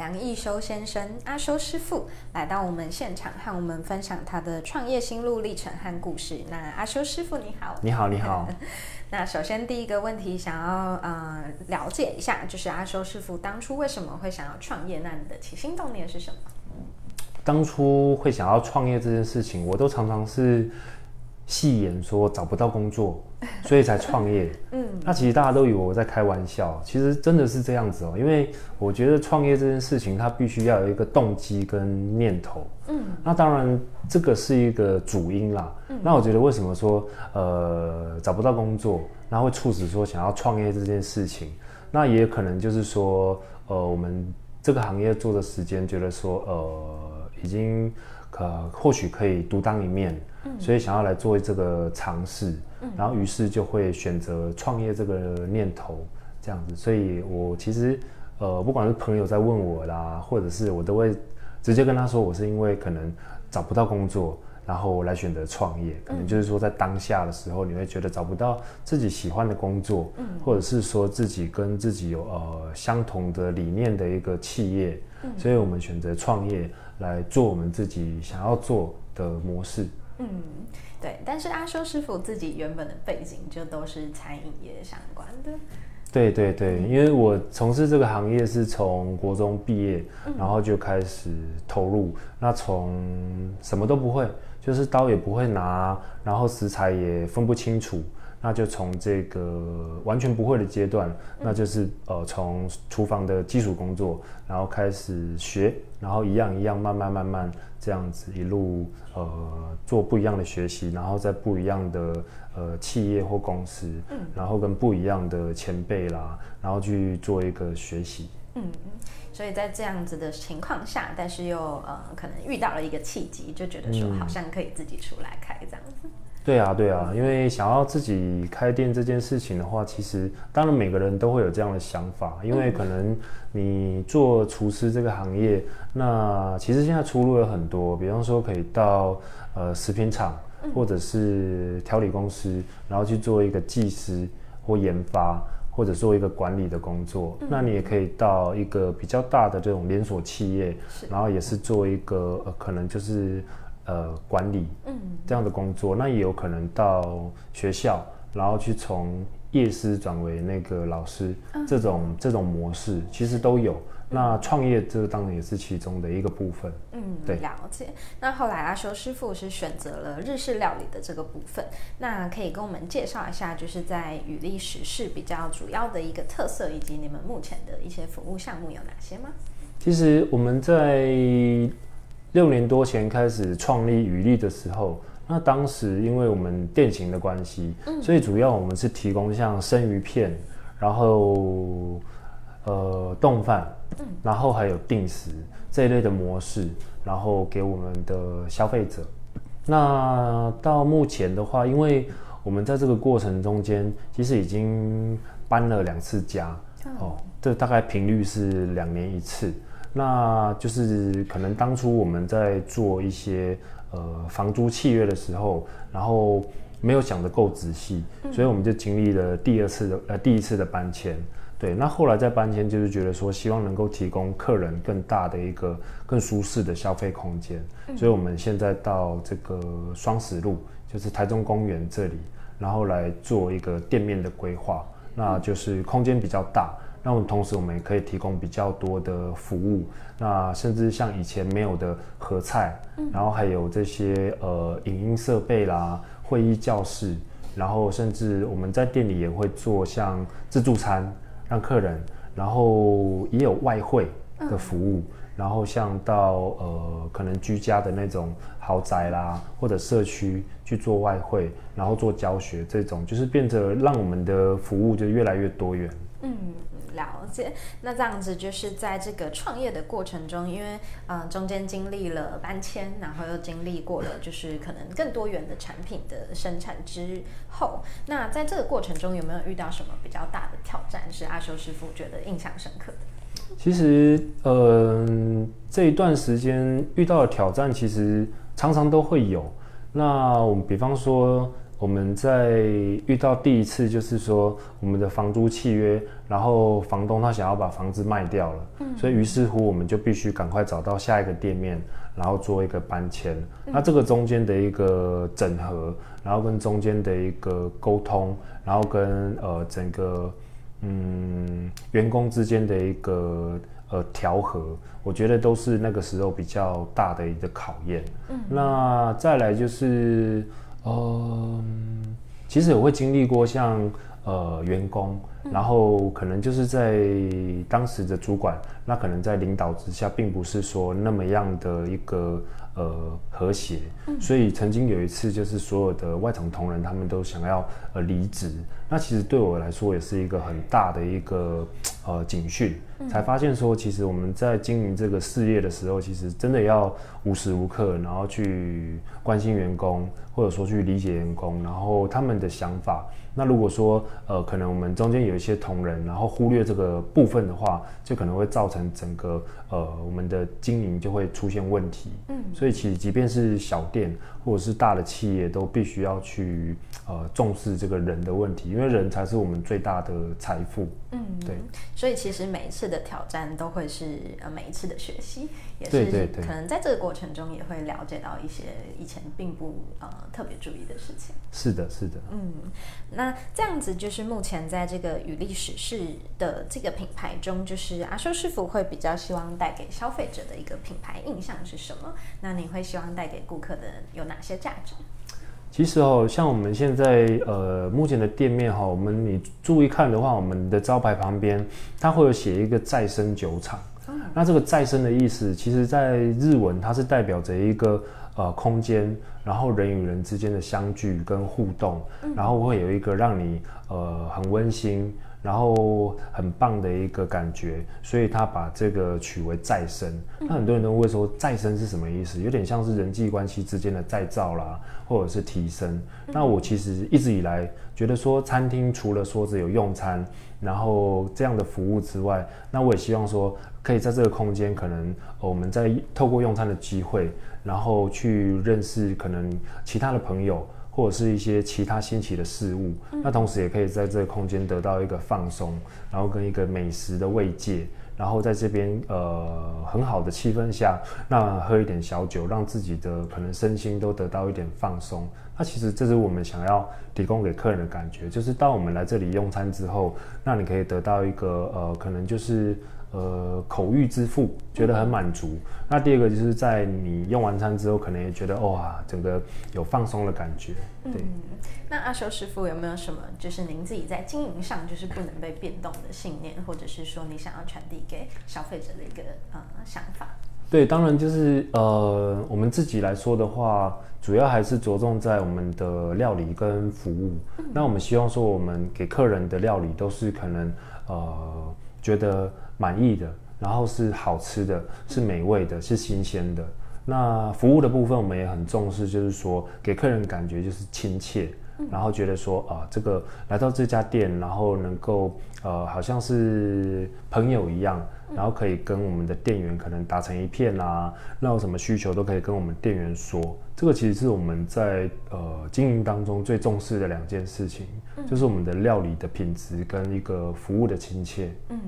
梁义修先生，阿修师傅来到我们现场，和我们分享他的创业心路历程和故事。那阿修师傅你好，你好，你好。那首先第一个问题，想要呃了解一下，就是阿修师傅当初为什么会想要创业？那你的起心动念是什么？当初会想要创业这件事情，我都常常是。戏言说找不到工作，所以才创业。嗯，那其实大家都以为我在开玩笑，其实真的是这样子哦。因为我觉得创业这件事情，它必须要有一个动机跟念头。嗯，那当然这个是一个主因啦。嗯，那我觉得为什么说呃找不到工作，那会促使说想要创业这件事情？那也可能就是说呃我们这个行业做的时间，觉得说呃已经呃或许可以独当一面。所以想要来做这个尝试，然后于是就会选择创业这个念头，这样子。所以我其实，呃，不管是朋友在问我啦，或者是我都会直接跟他说，我是因为可能找不到工作，然后来选择创业。可能就是说在当下的时候，你会觉得找不到自己喜欢的工作，或者是说自己跟自己有呃相同的理念的一个企业，所以我们选择创业来做我们自己想要做的模式。嗯，对，但是阿修师傅自己原本的背景就都是餐饮业相关的。对对对，因为我从事这个行业是从国中毕业，然后就开始投入。那从什么都不会，就是刀也不会拿，然后食材也分不清楚。那就从这个完全不会的阶段，那就是呃从厨房的基础工作，然后开始学，然后一样一样慢慢慢慢这样子一路呃做不一样的学习，然后在不一样的呃企业或公司，嗯，然后跟不一样的前辈啦，然后去做一个学习。嗯，所以在这样子的情况下，但是又呃可能遇到了一个契机，就觉得说好像可以自己出来开这样子。对啊，对啊，因为想要自己开店这件事情的话，其实当然每个人都会有这样的想法，因为可能你做厨师这个行业，那其实现在出路有很多，比方说可以到呃食品厂或者是调理公司，然后去做一个技师或研发，或者做一个管理的工作。那你也可以到一个比较大的这种连锁企业，然后也是做一个呃可能就是。呃，管理，嗯，这样的工作，嗯，那也有可能到学校，然后去从业师转为那个老师，嗯，这种这种模式其实都有。那创业这个当然也是其中的一个部分。嗯，对，了解。那后来阿修师傅是选择了日式料理的这个部分，那可以跟我们介绍一下，就是在雨历时是比较主要的一个特色，以及你们目前的一些服务项目有哪些吗？其实我们在。六年多前开始创立宇立的时候，那当时因为我们店型的关系，嗯，所以主要我们是提供像生鱼片，然后呃冻饭，嗯，然后还有定时这一类的模式，然后给我们的消费者。那到目前的话，因为我们在这个过程中间，其实已经搬了两次家，哦，这大概频率是两年一次。那就是可能当初我们在做一些呃房租契约的时候，然后没有想得够仔细，所以我们就经历了第二次的呃第一次的搬迁。对，那后来在搬迁就是觉得说希望能够提供客人更大的一个更舒适的消费空间，所以我们现在到这个双十路，就是台中公园这里，然后来做一个店面的规划，那就是空间比较大。那我们同时，我们也可以提供比较多的服务，那甚至像以前没有的合菜，然后还有这些呃影音设备啦、会议教室，然后甚至我们在店里也会做像自助餐，让客人，然后也有外汇的服务，然后像到呃可能居家的那种豪宅啦或者社区去做外汇，然后做教学这种，就是变得让我们的服务就越来越多元。嗯。了解。那这样子就是在这个创业的过程中，因为嗯、中间经历了搬迁，然后又经历过了就是可能更多元的产品的生产之后，那在这个过程中有没有遇到什么比较大的挑战，是阿修师傅觉得印象深刻的？其实，嗯、这一段时间遇到的挑战，其实常常都会有。那我们比方说，我们在遇到第一次，就是说我们的房租契约，然后房东他想要把房子卖掉了，嗯，所以于是乎我们就必须赶快找到下一个店面，然后做一个搬迁。嗯、那这个中间的一个整合，然后跟中间的一个沟通，然后跟呃整个。嗯，员工之间的一个呃调和，我觉得都是那个时候比较大的一个考验。嗯，那再来就是，呃，其实我会经历过像呃员工，然后可能就是在当时的主管，那可能在领导之下，并不是说那么样的一个。呃，和谐，所以曾经有一次，就是所有的外场同仁他们都想要呃离职，那其实对我来说也是一个很大的一个呃警讯，才发现说，其实我们在经营这个事业的时候，其实真的要无时无刻，然后去关心员工，或者说去理解员工，然后他们的想法。那如果说呃，可能我们中间有一些同仁，然后忽略这个部分的话，就可能会造成整个呃我们的经营就会出现问题。嗯，所以其实即便是小店或者是大的企业，都必须要去呃重视这个人的问题，因为人才是我们最大的财富。嗯，对。所以其实每一次的挑战都会是呃每一次的学习，也是可能在这个过程中也会了解到一些以前并不呃特别注意的事情。是的，是的。嗯。那这样子就是目前在这个与历史是的这个品牌中，就是阿修师傅会比较希望带给消费者的一个品牌印象是什么？那你会希望带给顾客的有哪些价值？其实哦，像我们现在呃目前的店面哈，我们你注意看的话，我们的招牌旁边它会有写一个再生酒厂。嗯。那这个再生的意思，其实在日文它是代表着一个。呃，空间，然后人与人之间的相聚跟互动，嗯、然后会有一个让你呃很温馨，然后很棒的一个感觉，所以他把这个取为再生。嗯、那很多人都会说再生是什么意思？有点像是人际关系之间的再造啦，或者是提升。嗯、那我其实一直以来觉得说，餐厅除了说只有用餐，然后这样的服务之外，那我也希望说，可以在这个空间，可能我们在透过用餐的机会。然后去认识可能其他的朋友，或者是一些其他新奇的事物。嗯、那同时也可以在这个空间得到一个放松，然后跟一个美食的慰藉。然后在这边呃很好的气氛下，那喝一点小酒，让自己的可能身心都得到一点放松。那其实这是我们想要提供给客人的感觉，就是当我们来这里用餐之后，那你可以得到一个呃可能就是。呃，口欲之腹，觉得很满足。嗯、那第二个就是在你用完餐之后，可能也觉得哇，整个有放松的感觉。对。嗯、那阿修师傅有没有什么，就是您自己在经营上就是不能被变动的信念，或者是说你想要传递给消费者的一个呃想法？对，当然就是呃，我们自己来说的话，主要还是着重在我们的料理跟服务。嗯、那我们希望说，我们给客人的料理都是可能呃觉得。满意的，然后是好吃的，是美味的，是新鲜的。那服务的部分我们也很重视，就是说给客人感觉就是亲切，然后觉得说啊，这个来到这家店，然后能够呃，好像是朋友一样，然后可以跟我们的店员可能打成一片啊，那有什么需求都可以跟我们店员说。这个其实是我们在呃经营当中最重视的两件事情，就是我们的料理的品质跟一个服务的亲切。嗯。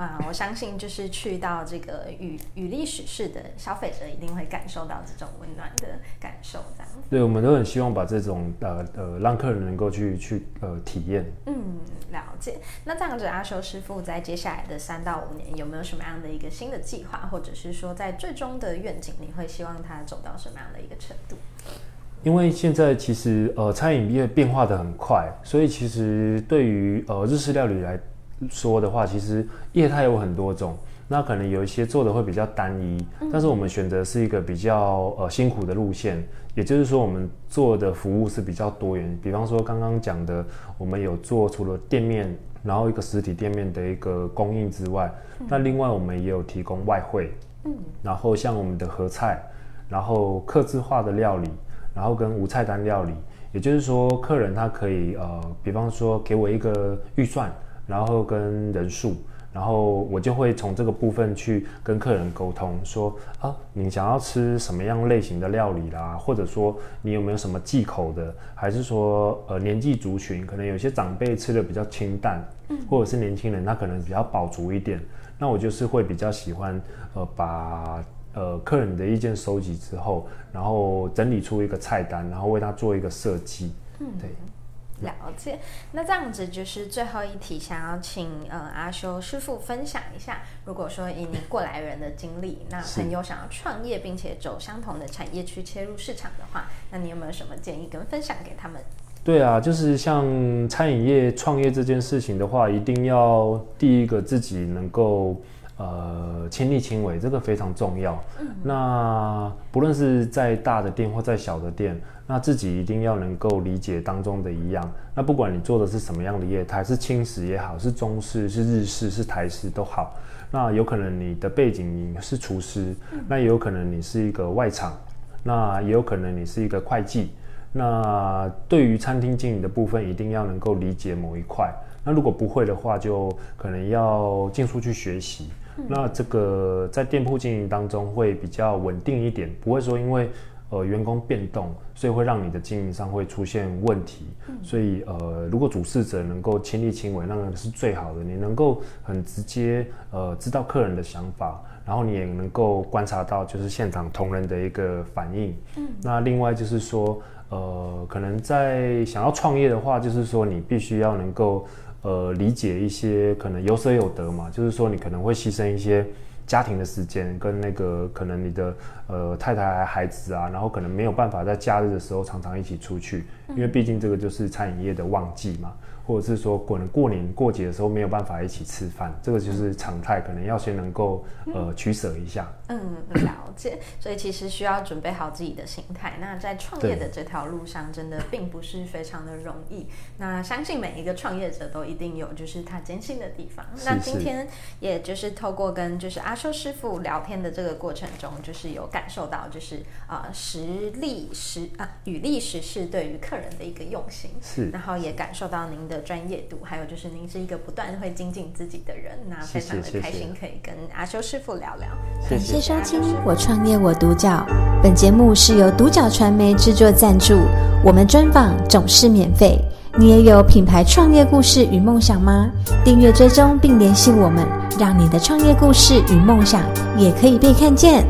啊，我相信就是去到这个与与历史式的消费者一定会感受到这种温暖的感受，这样子。对，我们都很希望把这种呃呃让客人能够去去呃体验。嗯，了解。那这样子，阿修师傅在接下来的三到五年有没有什么样的一个新的计划，或者是说在最终的愿景，你会希望他走到什么样的一个程度？因为现在其实呃餐饮业变化的很快，所以其实对于呃日式料理来说的话，其实业态有很多种。那可能有一些做的会比较单一，但是我们选择是一个比较呃辛苦的路线，也就是说我们做的服务是比较多元。比方说刚刚讲的，我们有做除了店面，然后一个实体店面的一个供应之外，那另外我们也有提供外汇，嗯，然后像我们的合菜，然后客制化的料理，然后跟无菜单料理，也就是说客人他可以呃，比方说给我一个预算。然后跟人数，然后我就会从这个部分去跟客人沟通，说啊，你想要吃什么样类型的料理啦，或者说你有没有什么忌口的，还是说呃年纪族群，可能有些长辈吃的比较清淡，或者是年轻人他可能比较饱足一点，那我就是会比较喜欢呃把呃客人的意见收集之后，然后整理出一个菜单，然后为他做一个设计，嗯，对。了解，那这样子就是最后一题，想要请呃阿修师傅分享一下，如果说以你过来人的经历，那朋友想要创业并且走相同的产业去切入市场的话，那你有没有什么建议跟分享给他们？对啊，就是像餐饮业创业这件事情的话，一定要第一个自己能够。呃，亲力亲为，这个非常重要。嗯，那不论是在大的店或在小的店，那自己一定要能够理解当中的一样。那不管你做的是什么样的业态，是轻食也好，是中式、是日式、是台式都好。那有可能你的背景你是厨师，那也有可能你是一个外场，那也有可能你是一个会计。那对于餐厅经营的部分，一定要能够理解某一块。那如果不会的话，就可能要进书去学习。那这个在店铺经营当中会比较稳定一点，不会说因为呃员工变动，所以会让你的经营上会出现问题。所以呃，如果主事者能够亲力亲为，那个是最好的。你能够很直接呃知道客人的想法，然后你也能够观察到就是现场同仁的一个反应。嗯，那另外就是说呃，可能在想要创业的话，就是说你必须要能够。呃，理解一些可能有舍有得嘛，就是说你可能会牺牲一些家庭的时间，跟那个可能你的呃太太孩子啊，然后可能没有办法在假日的时候常常一起出去，因为毕竟这个就是餐饮业的旺季嘛。或者是说，可能过年过节的时候没有办法一起吃饭，这个就是常态，可能要先能够呃取舍一下。嗯，了解。所以其实需要准备好自己的心态。那在创业的这条路上，真的并不是非常的容易。那相信每一个创业者都一定有就是他艰辛的地方。是是。那今天也就是透过跟就是阿修师傅聊天的这个过程中，就是有感受到就是啊、呃、实力实啊与立时是对于客人的一个用心。是。然后也感受到您的。专业度，还有就是您是一个不断会精进自己的人，那非常的开心可以跟阿修师傅聊聊。感谢收听《我创业我独角》，本节目是由独角传媒制作赞助，我们专访总是免费。你也有品牌创业故事与梦想吗？订阅追踪并联系我们，让你的创业故事与梦想也可以被看见。